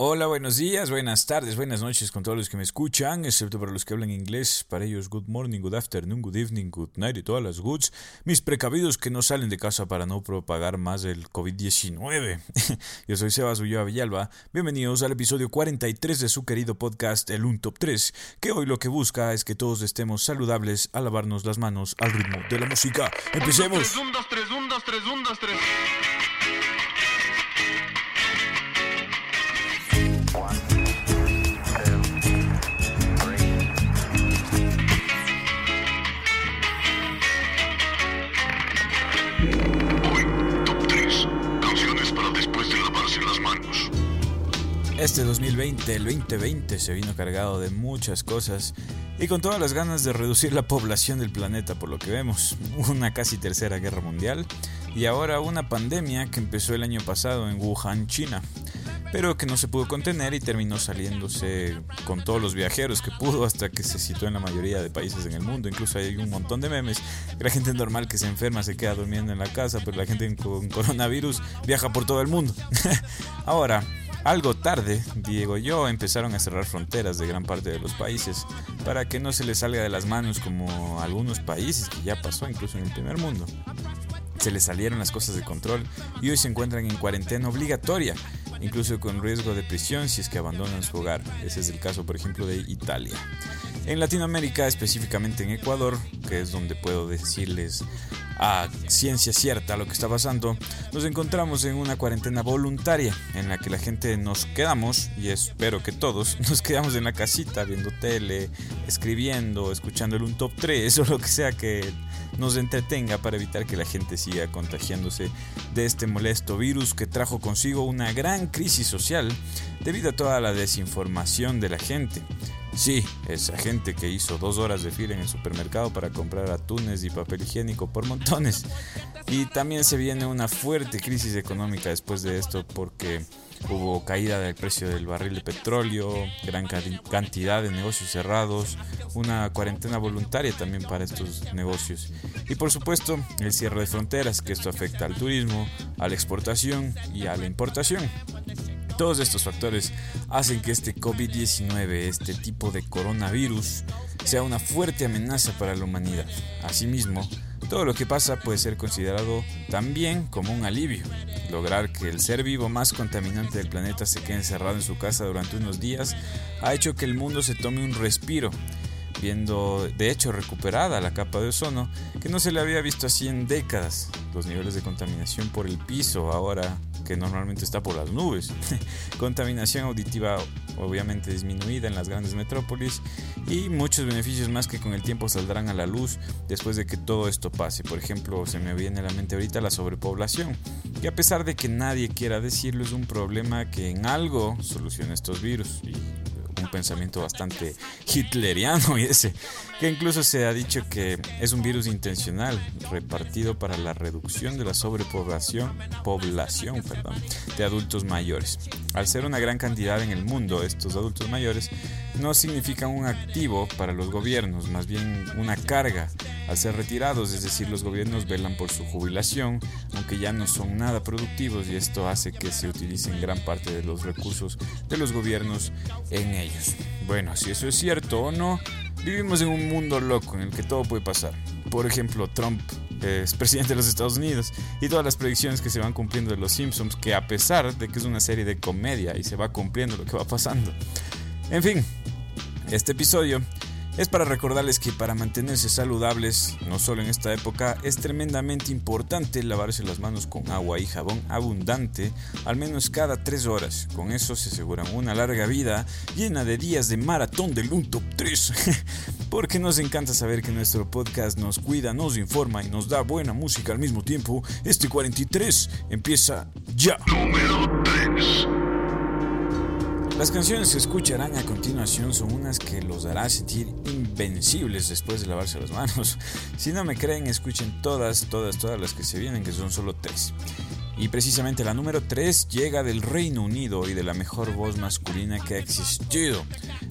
Hola, buenos días, buenas tardes, buenas noches con todos los que me escuchan, excepto para los que hablan inglés. Para ellos, good morning, good afternoon, good evening, good night y todas las goods. Mis precavidos que no salen de casa para no propagar más el COVID-19. Yo soy Sebas Ulloa Villalba. Bienvenidos al episodio 43 de su querido podcast El Un Top 3, que hoy lo que busca es que todos estemos saludables a lavarnos las manos al ritmo de la música. ¡Empecemos! 1, 2, 3, 1, 2, 3, 1, 2, 3, Este 2020, el 2020, se vino cargado de muchas cosas y con todas las ganas de reducir la población del planeta, por lo que vemos, una casi tercera guerra mundial y ahora una pandemia que empezó el año pasado en Wuhan, China, pero que no se pudo contener y terminó saliéndose con todos los viajeros que pudo hasta que se situó en la mayoría de países en el mundo. Incluso hay un montón de memes. La gente normal que se enferma se queda durmiendo en la casa, pero la gente con coronavirus viaja por todo el mundo. ahora, algo tarde, Diego y yo empezaron a cerrar fronteras de gran parte de los países para que no se les salga de las manos como algunos países que ya pasó incluso en el primer mundo. Se les salieron las cosas de control y hoy se encuentran en cuarentena obligatoria, incluso con riesgo de prisión si es que abandonan su hogar. Ese es el caso, por ejemplo, de Italia. En Latinoamérica, específicamente en Ecuador, que es donde puedo decirles a ciencia cierta lo que está pasando, nos encontramos en una cuarentena voluntaria en la que la gente nos quedamos, y espero que todos, nos quedamos en la casita viendo tele, escribiendo, escuchando el un top 3 o lo que sea que nos entretenga para evitar que la gente siga contagiándose de este molesto virus que trajo consigo una gran crisis social debido a toda la desinformación de la gente. Sí, esa gente que hizo dos horas de fila en el supermercado para comprar atunes y papel higiénico por montones. Y también se viene una fuerte crisis económica después de esto porque hubo caída del precio del barril de petróleo, gran cantidad de negocios cerrados, una cuarentena voluntaria también para estos negocios. Y por supuesto el cierre de fronteras, que esto afecta al turismo, a la exportación y a la importación. Todos estos factores hacen que este COVID-19, este tipo de coronavirus, sea una fuerte amenaza para la humanidad. Asimismo, todo lo que pasa puede ser considerado también como un alivio. Lograr que el ser vivo más contaminante del planeta se quede encerrado en su casa durante unos días ha hecho que el mundo se tome un respiro, viendo de hecho recuperada la capa de ozono, que no se le había visto así en décadas. Los niveles de contaminación por el piso ahora que normalmente está por las nubes. Contaminación auditiva obviamente disminuida en las grandes metrópolis y muchos beneficios más que con el tiempo saldrán a la luz después de que todo esto pase. Por ejemplo, se me viene a la mente ahorita la sobrepoblación, que a pesar de que nadie quiera decirlo es un problema que en algo soluciona estos virus. Un pensamiento bastante hitleriano y ese, que incluso se ha dicho que es un virus intencional repartido para la reducción de la sobrepoblación población, perdón, de adultos mayores. Al ser una gran cantidad en el mundo, estos adultos mayores no significan un activo para los gobiernos, más bien una carga al ser retirados, es decir, los gobiernos velan por su jubilación, aunque ya no son nada productivos y esto hace que se utilicen gran parte de los recursos de los gobiernos en ellos. Bueno, si eso es cierto o no, vivimos en un mundo loco en el que todo puede pasar. Por ejemplo, Trump es presidente de los Estados Unidos y todas las predicciones que se van cumpliendo de los Simpsons, que a pesar de que es una serie de comedia y se va cumpliendo lo que va pasando. En fin, este episodio es para recordarles que para mantenerse saludables, no solo en esta época, es tremendamente importante lavarse las manos con agua y jabón abundante, al menos cada 3 horas. Con eso se aseguran una larga vida llena de días de maratón del un top 3. Porque nos encanta saber que nuestro podcast nos cuida, nos informa y nos da buena música al mismo tiempo. Este 43 empieza ya. Número 3. Las canciones que escucharán a continuación son unas que los hará sentir invencibles después de lavarse las manos. Si no me creen, escuchen todas, todas, todas las que se vienen, que son solo tres. Y precisamente la número 3 llega del Reino Unido y de la mejor voz masculina que ha existido.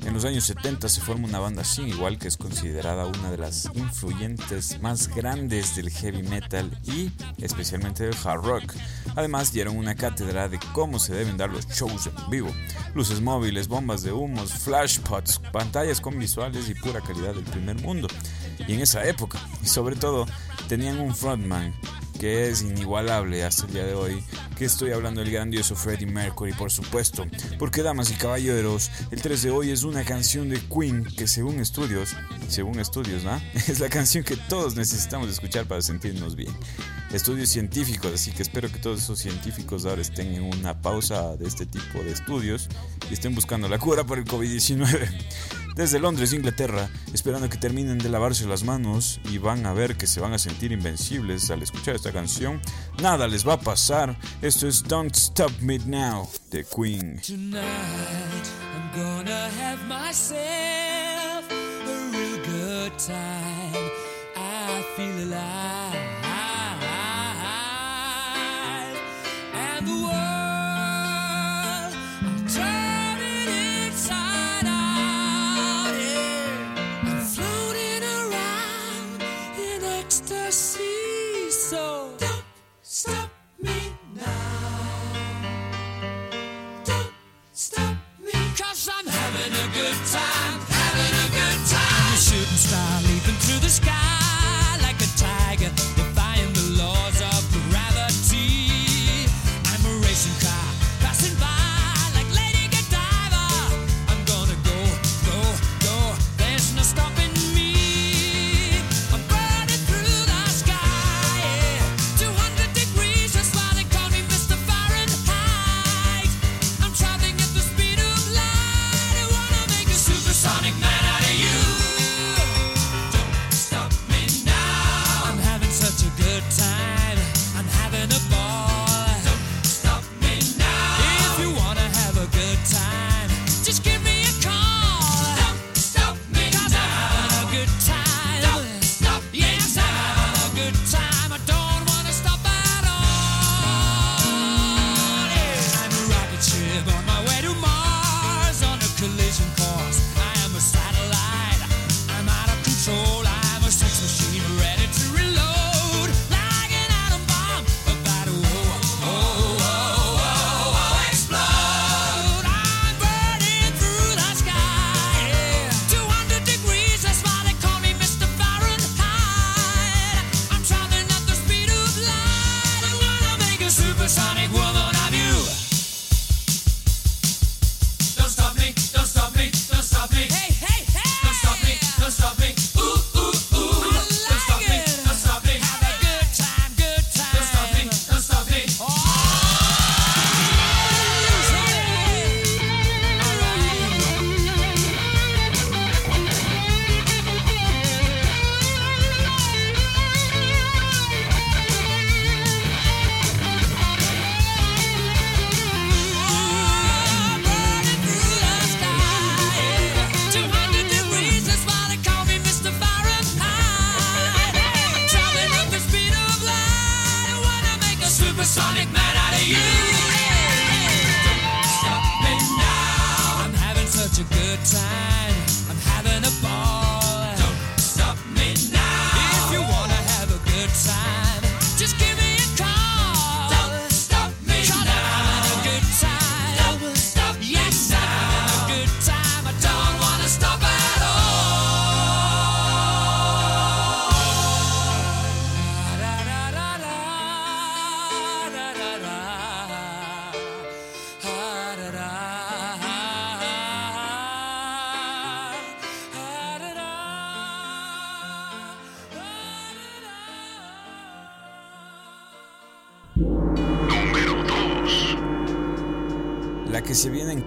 En los años 70 se forma una banda sin igual que es considerada una de las influyentes más grandes del heavy metal y especialmente del hard rock. Además dieron una cátedra de cómo se deben dar los shows en vivo. Luces móviles, bombas de humos, flashpots, pantallas con visuales y pura calidad del primer mundo. Y en esa época, y sobre todo, tenían un frontman que es inigualable hasta el día de hoy, que estoy hablando del grandioso Freddie Mercury, por supuesto, porque damas y caballeros, el 3 de hoy es una canción de Queen que según estudios, según estudios, ¿no? Es la canción que todos necesitamos escuchar para sentirnos bien. Estudios científicos, así que espero que todos esos científicos ahora estén en una pausa de este tipo de estudios y estén buscando la cura por el COVID-19 desde Londres, Inglaterra, esperando que terminen de lavarse las manos y van a ver que se van a sentir invencibles al escuchar esta canción. Nada les va a pasar. Esto es Don't Stop Me Now de Queen. Tonight I'm gonna have myself a real good time. I feel.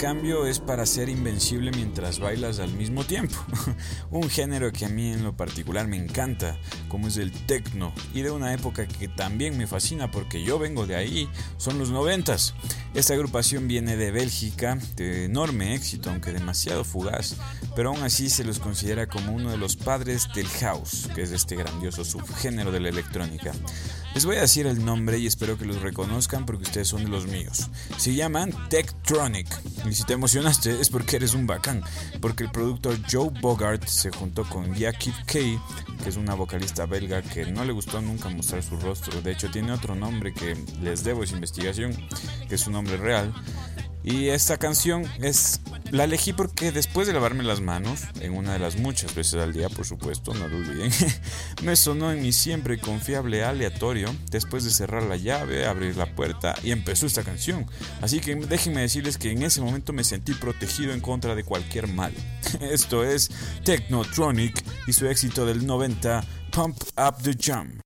Cambio es para ser invencible mientras bailas al mismo tiempo. un género que a mí en lo particular me encanta, como es el techno, y de una época que también me fascina porque yo vengo de ahí, son los noventas. Esta agrupación viene de Bélgica, de enorme éxito, aunque demasiado fugaz, pero aún así se los considera como uno de los padres del house, que es este grandioso subgénero de la electrónica. Les voy a decir el nombre y espero que los reconozcan porque ustedes son de los míos. Se llaman Tektronic. Y si te emocionaste es porque eres un bacán. Porque el productor Joe Bogart se juntó con Jackie Kay, que es una vocalista belga que no le gustó nunca mostrar su rostro. De hecho, tiene otro nombre que les debo esa investigación, que es su nombre real. Y esta canción es la elegí porque después de lavarme las manos, en una de las muchas veces al día, por supuesto, no lo olviden, me sonó en mi siempre confiable aleatorio después de cerrar la llave, abrir la puerta y empezó esta canción. Así que déjenme decirles que en ese momento me sentí protegido en contra de cualquier mal. Esto es Technotronic y su éxito del 90, Pump Up the Jump.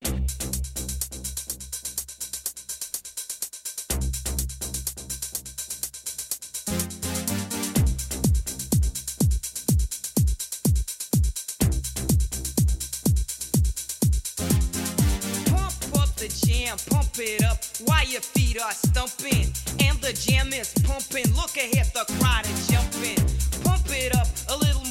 Why your feet are stumping and the jam is pumping. Look ahead, the crowd is jumping. Pump it up a little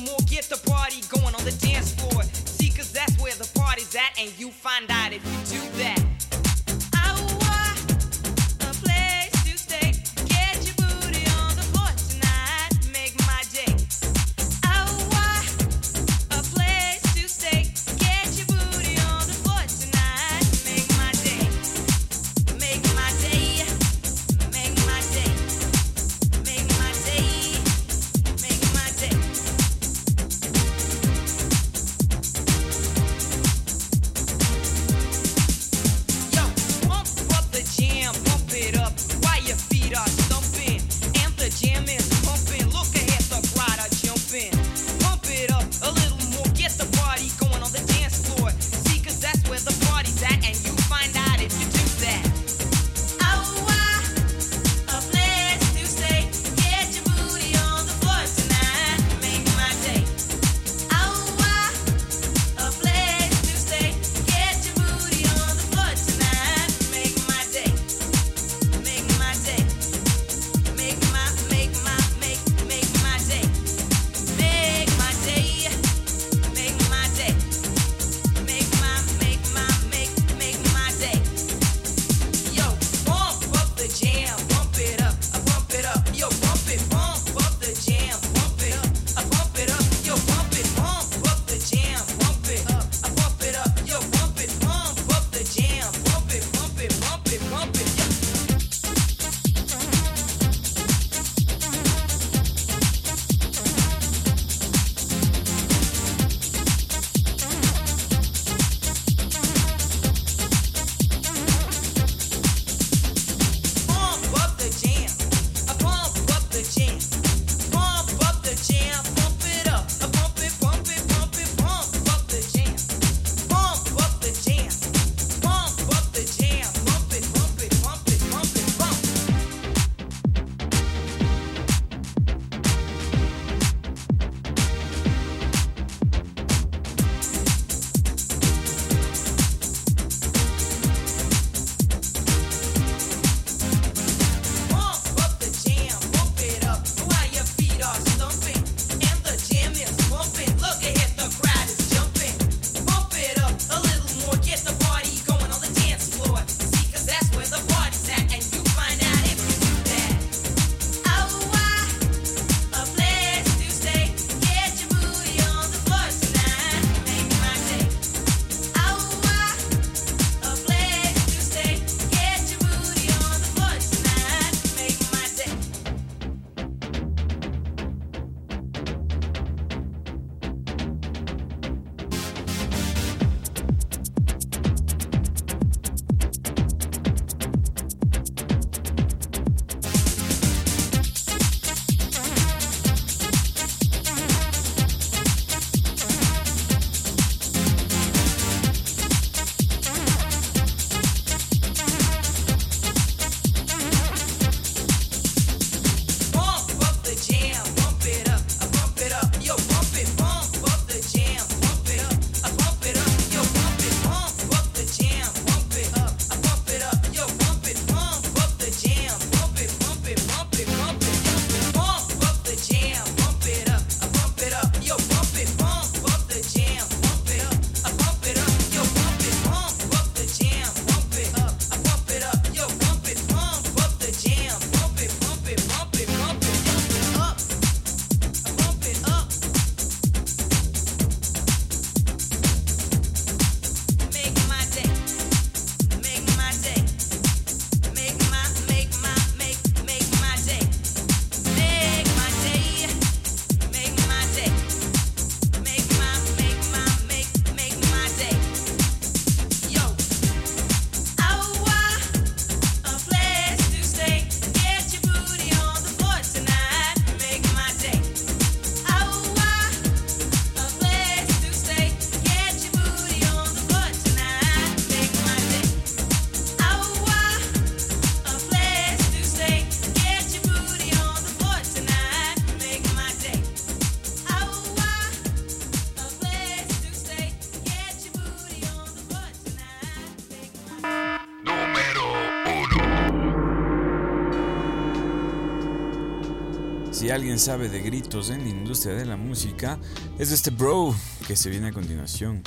sabe de gritos en la industria de la música, es este bro que se viene a continuación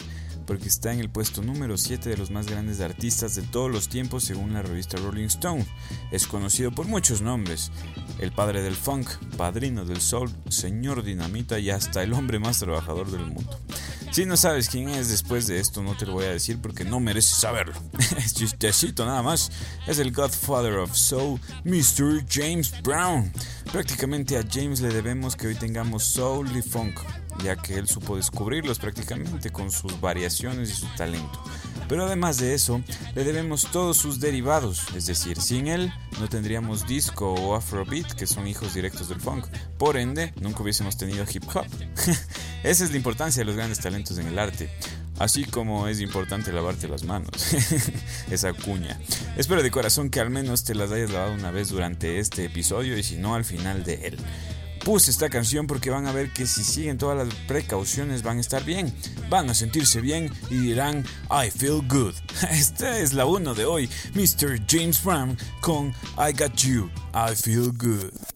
porque está en el puesto número 7 de los más grandes artistas de todos los tiempos según la revista Rolling Stone. Es conocido por muchos nombres, el padre del funk, padrino del soul, señor dinamita y hasta el hombre más trabajador del mundo. Si no sabes quién es después de esto, no te lo voy a decir porque no mereces saberlo. es chistecito nada más. Es el Godfather of Soul, Mr. James Brown. Prácticamente a James le debemos que hoy tengamos soul y funk ya que él supo descubrirlos prácticamente con sus variaciones y su talento. Pero además de eso, le debemos todos sus derivados, es decir, sin él no tendríamos disco o afrobeat, que son hijos directos del funk. Por ende, nunca hubiésemos tenido hip hop. Esa es la importancia de los grandes talentos en el arte. Así como es importante lavarte las manos. Esa cuña. Espero de corazón que al menos te las hayas lavado una vez durante este episodio y si no al final de él puse esta canción porque van a ver que si siguen todas las precauciones van a estar bien, van a sentirse bien y dirán I feel good. Esta es la 1 de hoy, Mr. James Brown con I Got You, I Feel Good.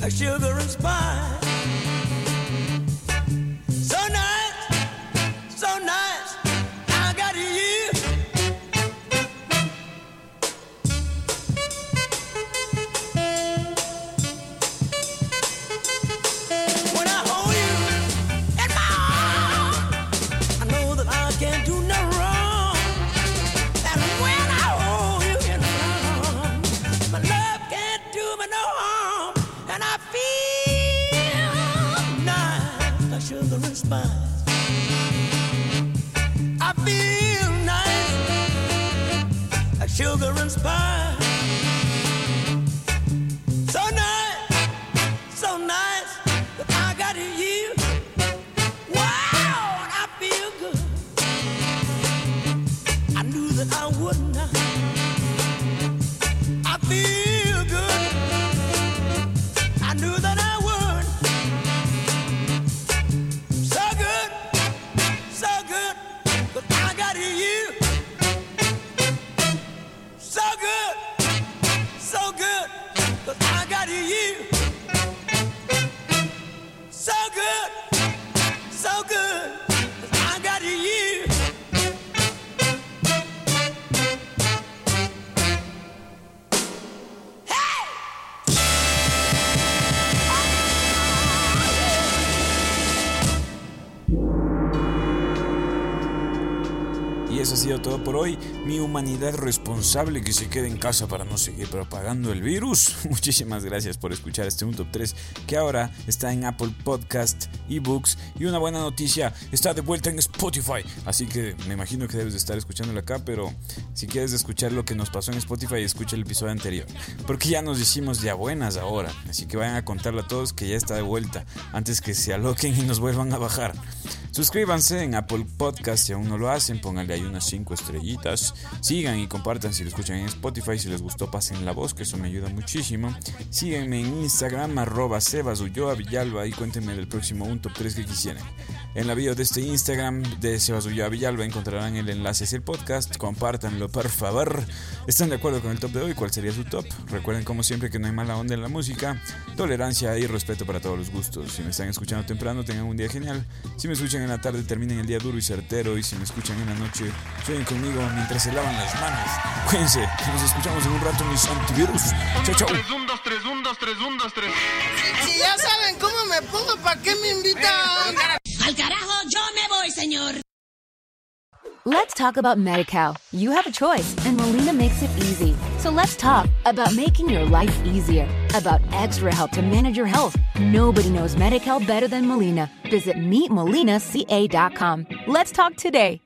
like sugar and spice. the response. I feel nice, like sugar and spice. Eso ha responsable que se quede en casa para no seguir propagando el virus. Muchísimas gracias por escuchar este un top 3 que ahora está en Apple Podcast, eBooks y una buena noticia, está de vuelta en Spotify. Así que me imagino que debes de estar escuchándolo acá, pero si quieres escuchar lo que nos pasó en Spotify, escucha el episodio anterior. Porque ya nos hicimos ya buenas ahora. Así que vayan a contarle a todos que ya está de vuelta antes que se aloquen y nos vuelvan a bajar. Suscríbanse en Apple Podcast si aún no lo hacen, pónganle ahí unas 5 estrellitas. Sigan y compartan si lo escuchan en Spotify, si les gustó pasen la voz, que eso me ayuda muchísimo. Síguenme en Instagram arroba Villalba y cuéntenme del próximo un top 3 que quisieran. En la bio de este Instagram de Sebas Villalba encontrarán el enlace hacia el podcast. Compártanlo, por favor. ¿Están de acuerdo con el top de hoy? ¿Cuál sería su top? Recuerden, como siempre, que no hay mala onda en la música. Tolerancia y respeto para todos los gustos. Si me están escuchando temprano, tengan un día genial. Si me escuchan en la tarde, terminen el día duro y certero. Y si me escuchan en la noche, sueñen conmigo mientras se lavan las manos. Cuídense, nos escuchamos en un rato, mis antivirus. Dos, tres. Si ya saben cómo me pongo, ¿para qué me invitan? Al carajo, yo me voy, señor. Let's talk about MediCal. You have a choice, and Molina makes it easy. So let's talk about making your life easier, about extra help to manage your health. Nobody knows MediCal better than Molina. Visit meetmolinaca.com. Let's talk today.